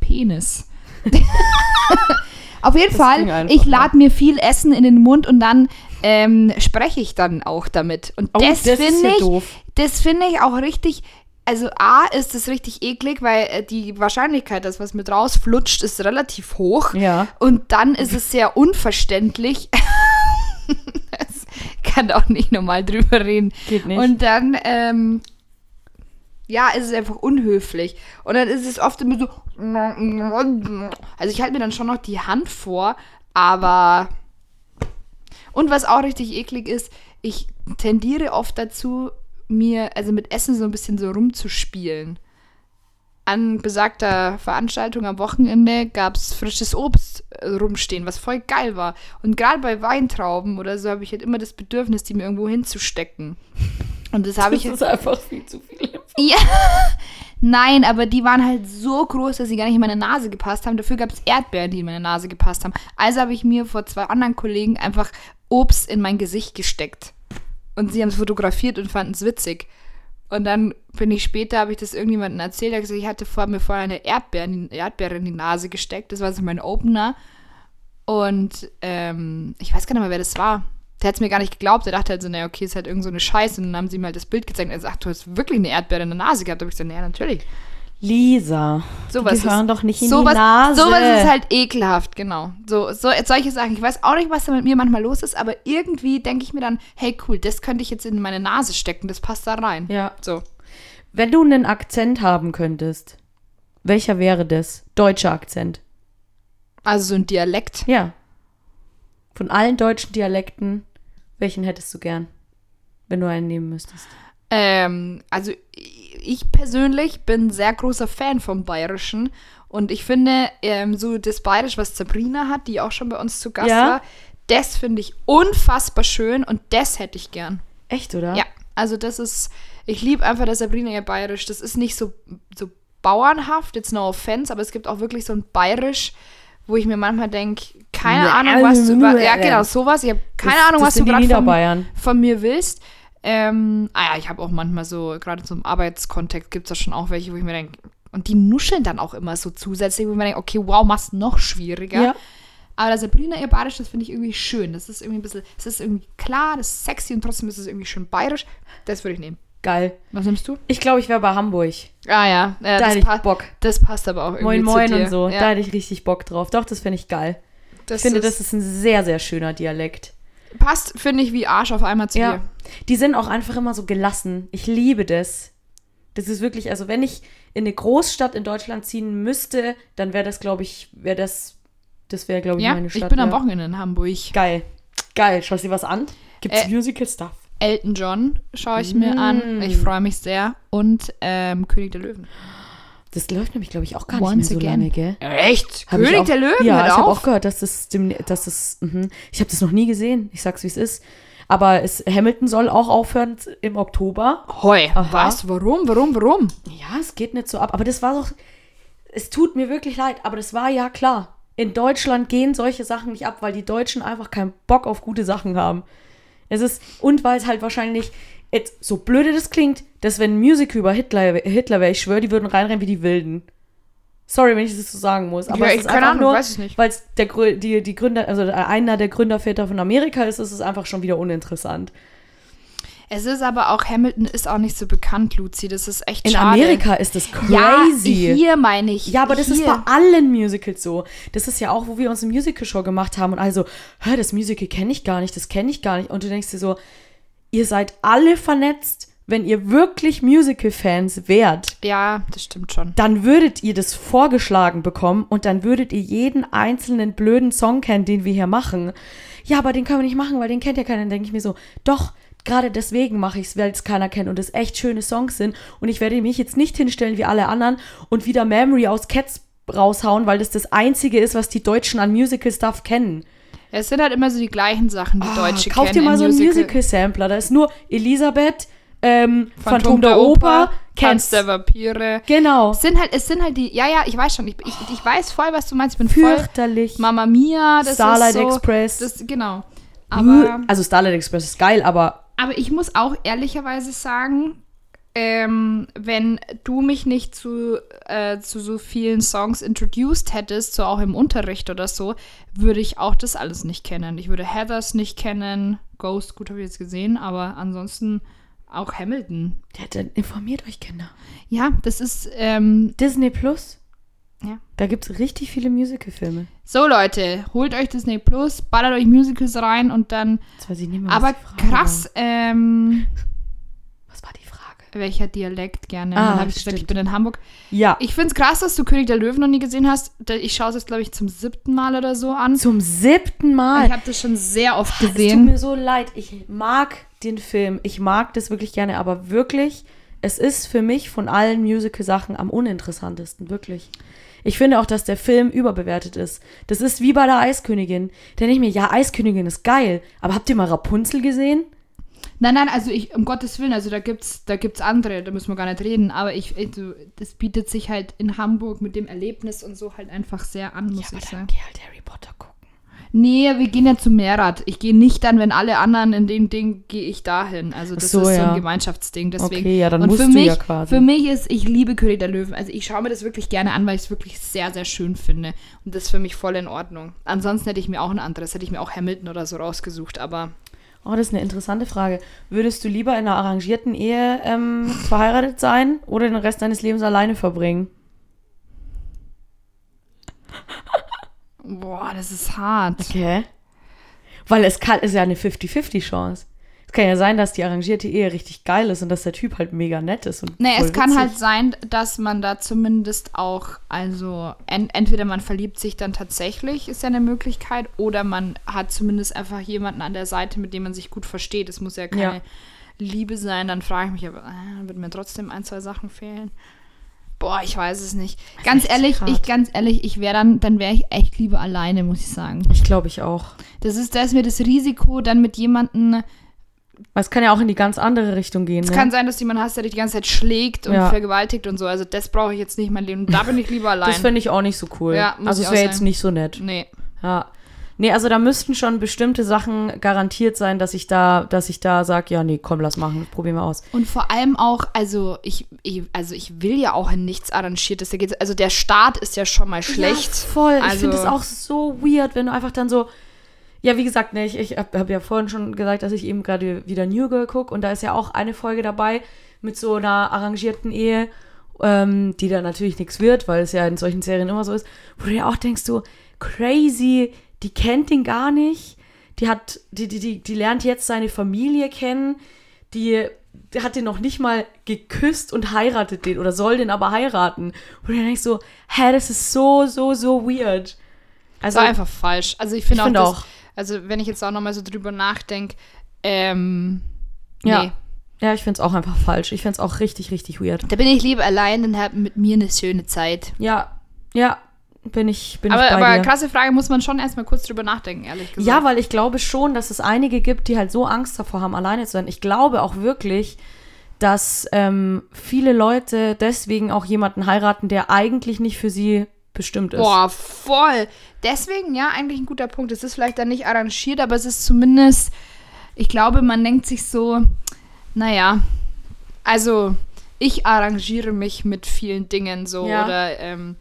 Penis. Auf jeden Das Fall, ich lade mir viel Essen in den Mund und dann ähm, spreche ich dann auch damit. Und Oh, das, das ist finde ja ich, doof. das finde ich auch richtig. Also A ist es richtig eklig, weil äh, die Wahrscheinlichkeit, dass was mit rausflutscht, ist relativ hoch. Ja. Und dann ist es sehr unverständlich. das kann auch nicht normal drüber reden. Geht nicht. Und dann, ähm, ja, ist es einfach unhöflich. Und dann ist es oft immer so. Also ich halte mir dann schon noch die Hand vor, aber. Und was auch richtig eklig ist, ich tendiere oft dazu, mir, also mit Essen so ein bisschen so rumzuspielen. An besagter Veranstaltung am Wochenende gab es frisches Obst äh, rumstehen, was voll geil war. Und gerade bei Weintrauben oder so habe ich halt immer das Bedürfnis, die mir irgendwo hinzustecken. Und das habe ich. das ist einfach viel zu viel. Ja. Nein, aber die waren halt so groß, dass sie gar nicht in meine Nase gepasst haben. Dafür gab es Erdbeeren, die in meine Nase gepasst haben. Also habe ich mir vor zwei anderen Kollegen einfach Obst in mein Gesicht gesteckt. Und sie haben es fotografiert und fanden es witzig. Und dann bin ich später, habe ich das irgendjemandem erzählt, er gesagt, ich hatte vor mir vorher eine Erdbeere in, die, Erdbeere in die Nase gesteckt. Das war so mein Opener. Und ähm, ich weiß gar nicht mehr, wer das war. Der hat es mir gar nicht geglaubt. Der dachte halt so, naja, okay, ist halt irgend so eine Scheiße. Und dann haben sie mir halt das Bild gezeigt. Und er sagt, du hast wirklich eine Erdbeere in der Nase gehabt. Da habe ich gesagt, naja, natürlich. Lisa, Sowas die gehören ist, doch nicht in sowas, die Nase. Sowas ist halt ekelhaft, genau. So, so solche Sachen. Ich weiß auch nicht, was da mit mir manchmal los ist, aber irgendwie denke ich mir dann, hey cool, das könnte ich jetzt in meine Nase stecken, das passt da rein. Ja. So. Wenn du einen Akzent haben könntest, welcher wäre das? Deutscher Akzent. Also so ein Dialekt. Ja. Von allen deutschen Dialekten, welchen hättest du gern, wenn du einen nehmen müsstest? Ähm, also ich persönlich bin sehr großer Fan vom Bayerischen und ich finde ähm, so das Bayerisch, was Sabrina hat, die auch schon bei uns zu Gast Ja. war, das finde ich unfassbar schön und das hätte ich gern. Echt, oder? Ja, also das ist, ich liebe einfach das Sabrina ihr Bayerisch. Das ist nicht so, so bauernhaft, jetzt no offense, aber es gibt auch wirklich so ein Bayerisch, wo ich mir manchmal denke, keine Ja, Ahnung, was du, über- ja genau, sowas. Ich habe keine Das- Ahnung, das was du gerade von, von mir willst. Ähm, ah ja, ich habe auch manchmal so, gerade so im Arbeitskontext gibt es da schon auch welche, wo ich mir denke, und die nuscheln dann auch immer so zusätzlich, wo ich mir denke, okay, wow, machst noch schwieriger. Ja. Aber das Sabrina ihr Bayerisch, das finde ich irgendwie schön. Das ist irgendwie ein bisschen, es ist irgendwie klar, das ist sexy und trotzdem ist es irgendwie schön bayerisch. Das würde ich nehmen. Geil. Was nimmst du? Ich glaube, ich wäre bei Hamburg. Ah ja, ja Da das, hätte ich Bock. das passt aber auch irgendwie Moin Moin und so. Ja, Da hätte ich richtig Bock drauf. Doch, das finde ich geil. das Ich finde, ist, das ist ein sehr, sehr schöner Dialekt. Passt, finde ich, wie Arsch auf einmal zu Ja. dir. Die sind auch einfach immer so gelassen. Ich liebe das. Das ist wirklich, also wenn ich in eine Großstadt in Deutschland ziehen müsste, dann wäre das, glaube ich, wäre das, das wäre, glaube ich, Ja, meine Stadt. ich bin am ja. Wochenende in Hamburg. Geil. Geil. Schau dir was an. Gibt's Äh, Musical-Stuff? Elton John schaue ich mir an. Mm. Ich freue mich sehr. Und ähm, König der Löwen. Das läuft nämlich, glaube ich, auch gar Once nicht mehr so again. lange, gell? Echt? Hab ich König auch, der Löwen? Ja, hört ich habe auf? auch gehört, dass das, dem- dass das mhm. ich habe das noch nie gesehen. Ich sag's, wie es ist. Aber es, Hamilton soll auch aufhören im Oktober. Hoi, Aha. was? Warum? Warum? Warum? Ja, es geht nicht so ab. Aber das war doch. Es tut mir wirklich leid, aber das war ja klar. In Deutschland gehen solche Sachen nicht ab, weil die Deutschen einfach keinen Bock auf gute Sachen haben. Es ist. Und weil es halt wahrscheinlich. Jetzt, so blöde das klingt, dass wenn ein Musical über Hitler, Hitler wäre, ich schwöre, die würden reinrennen wie die Wilden. Sorry, wenn ich das so sagen muss. Aber Ja, es ich- ist einfach Ahnung, nur, weil es der die, die Gründer, also einer der Gründerväter von Amerika ist, ist es einfach schon wieder uninteressant. Es ist aber auch, Hamilton ist auch nicht so bekannt, Luzi. Das ist echt In schade. Amerika ist das Ja, crazy. hier meine ich. Ja, aber das ist hier. bei allen Musicals so. Das ist ja auch, wo wir uns eine Musical-Show gemacht haben und also, hör, das Musical kenne ich gar nicht, das kenne ich gar nicht. Und du denkst dir so, ihr seid alle vernetzt. Wenn ihr wirklich Musical-Fans wärt, Ja, das stimmt schon. dann würdet ihr das vorgeschlagen bekommen und dann würdet ihr jeden einzelnen blöden Song kennen, den wir hier machen. Ja, aber den können wir nicht machen, weil den kennt ja keiner. Dann denke ich mir so, doch, gerade deswegen mache ich es, weil es keiner kennt und es echt schöne Songs sind. Und ich werde mich jetzt nicht hinstellen wie alle anderen und wieder Memory aus Cats raushauen, weil das das Einzige ist, was die Deutschen an Musical-Stuff kennen. Es sind halt immer so die gleichen Sachen, die Ah, Deutsche Kauf kennen. dir mal so einen Musical. Musical-Sampler. Da ist nur Elisabeth, ähm, Phantom, der Oper, Tanz Cats. der Vampire. Genau. Es sind halt, es sind halt die, ja, ja, ich weiß schon, ich, ich, ich weiß voll, was du meinst. Ich bin voll Fürchterlich. Mama Mia, das Starlight ist so, Express. Das, genau. Aber, also Starlight Express ist geil, aber aber ich muss auch ehrlicherweise sagen, ähm, wenn du mich nicht zu, äh, zu so vielen Songs introduced hättest, so auch im Unterricht oder so, würde ich auch das alles nicht kennen. Ich würde Heathers nicht kennen, Ghost, gut habe ich jetzt gesehen, aber ansonsten auch Hamilton. ja, dann informiert euch Kinder. Ja, das ist, ähm, Disney Plus. Ja. Da gibt es richtig viele Musicalfilme. so Leute, holt euch Disney Plus, ballert euch Musicals rein und dann, Jetzt weiß ich nicht mehr, aber krass, ähm. Was war die Frage? welcher Dialekt gerne. Ah, habe ich gesagt, ich bin in Hamburg. Ja, Ich finde es krass, dass du König der Löwen noch nie gesehen hast. Ich schaue es jetzt, glaube ich, zum siebten Mal oder so an. zum siebten Mal. Ich habe das schon sehr oft Es tut gesehen. mir so leid. Ich mag den Film. Ich mag das wirklich gerne, aber wirklich, es ist für mich von allen Musical-Sachen am uninteressantesten. Wirklich. Ich finde auch, dass der Film überbewertet ist. Das ist wie bei der Eiskönigin. Denke ich mir, ja, Eiskönigin ist geil. Aber habt ihr mal Rapunzel gesehen? Nein, nein, also ich, um Gottes Willen, also da gibt's, da gibt's andere, da müssen wir gar nicht reden, aber ich, also, das bietet sich halt in Hamburg mit dem Erlebnis und so halt einfach sehr an, muss aber ich dann sagen. geh halt Harry Potter gucken. Nee, wir gehen ja zu Mehrrad. Ich gehe nicht dann, wenn alle anderen in den Ding, gehe ich dahin. Also das so, ist so ja. ein Gemeinschaftsding. Deswegen. Okay, ja, dann und musst für du mich, ja quasi. Für mich ist, ich liebe König der Löwen. Also ich schaue mir das wirklich gerne an, weil ich es wirklich sehr, sehr schön finde. Und das ist für mich voll in Ordnung. Ansonsten hätte ich mir auch ein anderes, hätte ich mir auch Hamilton oder so rausgesucht, aber Oh, das ist eine interessante Frage. Würdest du lieber in einer arrangierten Ehe ähm, verheiratet sein oder den Rest deines Lebens alleine verbringen? Boah, das ist hart. Okay. Weil es kann, ist ja eine 50-50-Chance. Es kann ja sein, dass die arrangierte Ehe richtig geil ist und dass der Typ halt mega nett ist. Und Nee, es kann witzig. halt sein, dass man da zumindest auch, also en entweder man verliebt sich dann tatsächlich, ist ja eine Möglichkeit, oder man hat zumindest einfach jemanden an der Seite, mit dem man sich gut versteht. Es muss ja keine Ja. Liebe sein, dann frage ich mich, aber äh, wird mir trotzdem ein, zwei Sachen fehlen. Boah, ich weiß es nicht. Ganz ehrlich, ich ganz ehrlich, ich wäre dann, dann wäre ich echt lieber alleine, muss ich sagen. Ich glaube ich auch. Das ist, da ist mir das Risiko, dann mit jemandem Weil es kann ja auch in die ganz andere Richtung gehen. Es ne? kann sein, dass du jemanden hast, der dich die ganze Zeit schlägt und Ja. vergewaltigt und so. Also das brauche ich jetzt nicht mein Leben. Da bin ich lieber allein. das fände ich auch nicht so cool. Ja, also es wäre jetzt nicht so nett. nee. Ja. Nee, also da müssten schon bestimmte Sachen garantiert sein, dass ich da, dass ich da sage, ja, nee, komm, lass machen, probieren wir aus. Und vor allem auch, also ich, ich, also ich will ja auch in nichts Arrangiertes. Da also der Start ist ja schon mal schlecht. Ja, voll. ich Also- finde es auch so weird, wenn du einfach dann so. Ja, wie gesagt, ne, ich, ich habe hab ja vorhin schon gesagt, dass ich eben gerade wieder New Girl gucke und da ist ja auch eine Folge dabei mit so einer arrangierten Ehe, ähm, die dann natürlich nichts wird, weil es ja in solchen Serien immer so ist, wo du dir auch denkst, so crazy, die kennt den gar nicht, die hat, die, die, die, die lernt jetzt seine Familie kennen, die, die hat den noch nicht mal geküsst und heiratet den oder soll den aber heiraten. Und dann denkst so, hä, das ist so, so, so weird. Also war einfach falsch. Also ich finde auch, find das, auch. also wenn ich jetzt auch nochmal so drüber nachdenke, ähm, Ja. nee. Ja, ich finde es auch einfach falsch. Ich finde es auch richtig, richtig weird. Da bin ich lieber allein und habe mit mir eine schöne Zeit. Ja, ja, bin ich, bin aber ich bei aber dir. krasse Frage, muss man schon erstmal kurz drüber nachdenken, ehrlich gesagt. Ja, weil ich glaube schon, dass es einige gibt, die halt so Angst davor haben, alleine zu sein. Ich glaube auch wirklich, dass ähm, viele Leute deswegen auch jemanden heiraten, der eigentlich nicht für sie bestimmt ist. Boah, voll. Deswegen, ja, eigentlich ein guter Punkt. Es ist vielleicht dann nicht arrangiert, aber es ist zumindest, ich glaube, man denkt sich so, naja, also ich arrangiere mich mit vielen Dingen so Ja. oder ähm,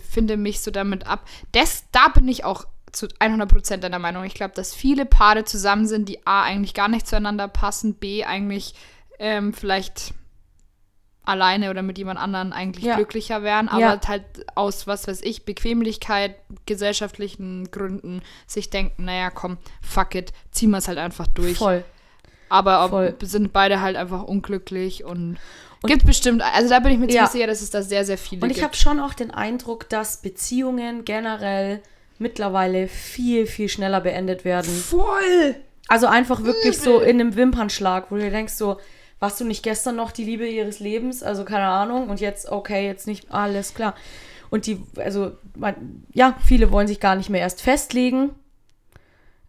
finde mich so damit ab. Das, da bin ich auch zu 100% deiner Meinung. Ich glaube, dass viele Paare zusammen sind, die A, eigentlich gar nicht zueinander passen, B, eigentlich ähm, vielleicht alleine oder mit jemand anderen eigentlich Ja. glücklicher wären, aber Ja. halt aus, was weiß ich, Bequemlichkeit, gesellschaftlichen Gründen sich denken, naja, komm, fuck it, ziehen wir es halt einfach durch. Voll. Aber ob, voll. sind beide halt einfach unglücklich und, gibt bestimmt, also da bin ich mir ziemlich Ja. sicher, dass es da sehr, sehr viele Und ich gibt. habe schon auch den Eindruck, dass Beziehungen generell mittlerweile viel, viel schneller beendet werden. Voll! Also einfach wirklich so in einem Wimpernschlag, wo du denkst so, warst du nicht gestern noch die Liebe ihres Lebens? Also keine Ahnung. Und jetzt, okay, jetzt nicht, alles klar. Und die, also, man, ja, viele wollen sich gar nicht mehr erst festlegen.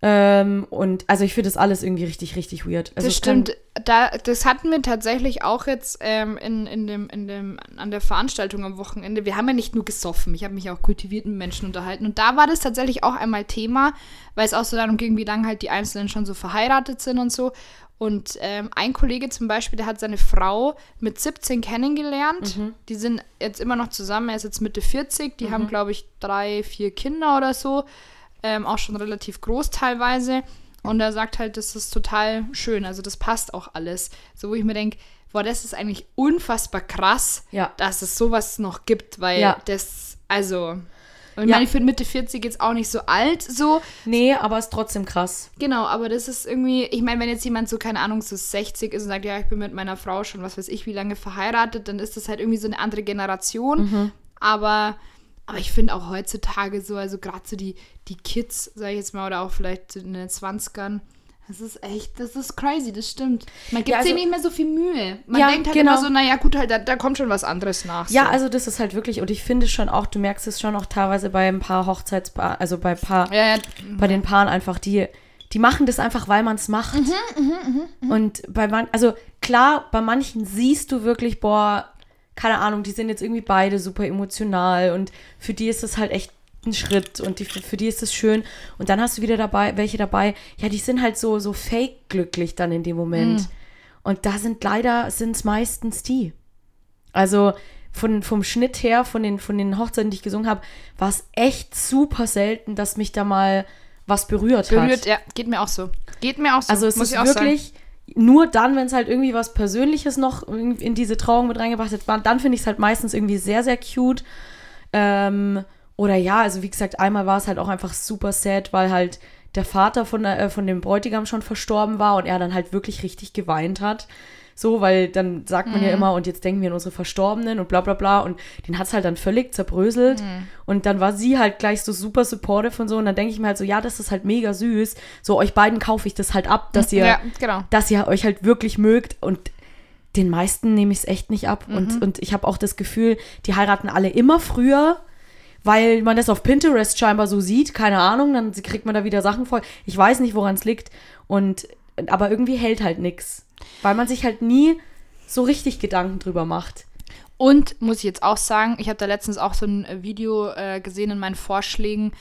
Ähm, und also ich finde das alles irgendwie richtig, richtig weird. Also das stimmt. Da, das hatten wir tatsächlich auch jetzt ähm, in, in dem, in dem, an der Veranstaltung am Wochenende. Wir haben ja nicht nur gesoffen, ich habe mich auch kultiviert mit Menschen unterhalten. Und da war das tatsächlich auch einmal Thema, weil es auch so darum ging, wie lange halt die Einzelnen schon so verheiratet sind und so. Und ähm, ein Kollege zum Beispiel, der hat seine Frau mit 17 kennengelernt. Die sind jetzt immer noch zusammen. Er ist jetzt Mitte 40. Die haben, glaube ich, drei, vier Kinder oder so. Ähm, auch schon relativ groß teilweise. Und er sagt halt, das ist total schön. Also das passt auch alles. So, wo ich mir denke, boah, das ist eigentlich unfassbar krass, Ja. dass es sowas noch gibt, weil Ja. das, also. Und ich Ja. meine, ich finde Mitte 40 jetzt auch nicht so alt, so. Nee, aber ist trotzdem krass. Genau, aber das ist irgendwie, ich meine, wenn jetzt jemand so, keine Ahnung, so 60 ist und sagt, ja, ich bin mit meiner Frau schon, was weiß ich, wie lange verheiratet, dann ist das halt irgendwie so eine andere Generation. Mhm. Aber, aber ich finde auch heutzutage so, also gerade so die, die Kids, sag ich jetzt mal, oder auch vielleicht in den 20ern, das ist echt, das ist crazy, das stimmt. Man gibt Ja, also- sich nicht mehr so viel Mühe. Man Ja, denkt halt genau. immer so, naja, gut, halt, da, da kommt schon was anderes nach. Ja, so. also das ist halt wirklich, und ich finde schon auch, du merkst es schon auch teilweise bei ein paar Hochzeitspaaren, also bei paar, Ja, ja, bei den Paaren einfach, die, die machen das einfach, weil man es macht. Und bei man, also klar, bei manchen siehst du wirklich, boah, keine Ahnung, die sind jetzt irgendwie beide super emotional und für die ist das halt echt ein Schritt und die, für, die ist das schön. Und dann hast du wieder dabei, welche dabei, ja, die sind halt so, so fake glücklich dann in dem Moment. Und da sind leider, sind es meistens die. Also von, vom Schnitt her, von den, von den Hochzeiten, die ich gesungen habe, war es echt super selten, dass mich da mal was berührt, berührt, hat. ja, geht mir auch so. Geht mir auch so. Also es muss ist ich auch sagen. Nur dann, wenn es halt irgendwie was Persönliches noch in diese Trauung mit reingebracht hat, dann finde ich es halt meistens irgendwie sehr, sehr cute. Ähm, oder ja, also wie gesagt, einmal war es halt auch einfach super sad, weil halt der Vater von, äh, von dem Bräutigam schon verstorben war und er dann halt wirklich richtig geweint hat. So, weil dann sagt man ja immer, und jetzt denken wir an unsere Verstorbenen und bla bla bla. Und den hat es halt dann völlig zerbröselt. Und dann war sie halt gleich so super supportive und so. Und dann denke ich mir halt so, ja, das ist halt mega süß. So, euch beiden kaufe ich das halt ab, dass ihr, Ja, genau. dass ihr euch halt wirklich mögt. Und den meisten nehme ich es echt nicht ab. Und, und ich habe auch das Gefühl, die heiraten alle immer früher, weil man das auf Pinterest scheinbar so sieht. Keine Ahnung, dann kriegt man da wieder Sachen voll. Ich weiß nicht, woran es liegt. Und aber irgendwie hält halt nichts. Weil man sich halt nie so richtig Gedanken drüber macht. Und muss ich jetzt auch sagen, ich habe da letztens auch so ein Video äh, gesehen in meinen Vorschlägen,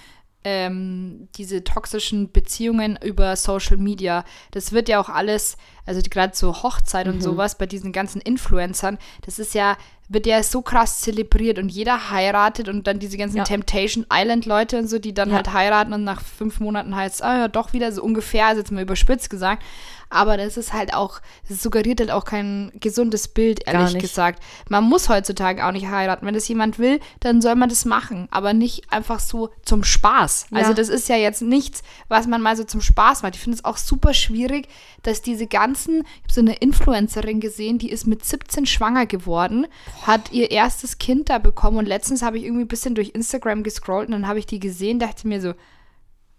ähm, diese toxischen Beziehungen über Social Media. Das wird ja auch alles, also gerade so Hochzeit und sowas bei diesen ganzen Influencern, das ist ja wird ja so krass zelebriert und jeder heiratet und dann diese ganzen Ja. Temptation Island Leute und so, die dann Ja. halt heiraten und nach fünf Monaten heißt, ah ja, doch wieder so ungefähr, also jetzt mal überspitzt gesagt. Aber das ist halt auch, das suggeriert halt auch kein gesundes Bild, ehrlich gesagt. Man muss heutzutage auch nicht heiraten. Wenn das jemand will, dann soll man das machen. Aber nicht einfach so zum Spaß. Ja. Also das ist ja jetzt nichts, was man mal so zum Spaß macht. Ich finde es auch super schwierig, dass diese ganzen, ich habe so eine Influencerin gesehen, die ist mit 17 schwanger geworden, hat ihr erstes Kind da bekommen und letztens habe ich irgendwie ein bisschen durch Instagram gescrollt und dann habe ich die gesehen, dachte mir so,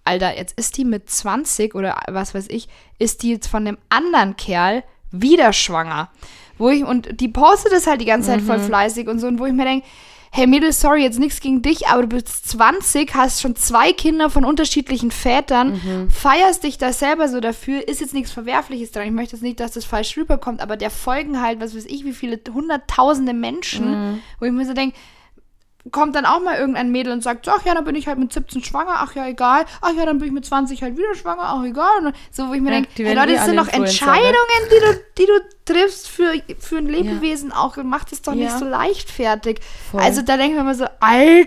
Alter, jetzt ist die mit 20 oder was weiß ich, ist die jetzt von dem anderen Kerl wieder schwanger. Wo ich, und die postet das halt die ganze Zeit voll fleißig und so, und wo ich mir denke, hey Mädel, sorry, jetzt nichts gegen dich, aber du bist 20, hast schon zwei Kinder von unterschiedlichen Vätern, feierst dich da selber so dafür, ist jetzt nichts Verwerfliches dran. Ich möchte jetzt nicht, dass das falsch rüberkommt, aber der folgen halt, was weiß ich, wie viele hunderttausende Menschen, wo ich mir so denke, kommt dann auch mal irgendein Mädel und sagt, so, ach ja, dann bin ich halt mit 17 schwanger, ach ja, egal, ach ja, dann bin ich mit 20 halt wieder schwanger, ach egal. So, wo ich mir Ja, denke, hey, Leute, eh das sind doch ne? Entscheidungen, die du, die du triffst für, für ein Lebewesen auch und mach das doch nicht Ja. so leichtfertig. Voll. Also da denke ich mir immer so, Alter,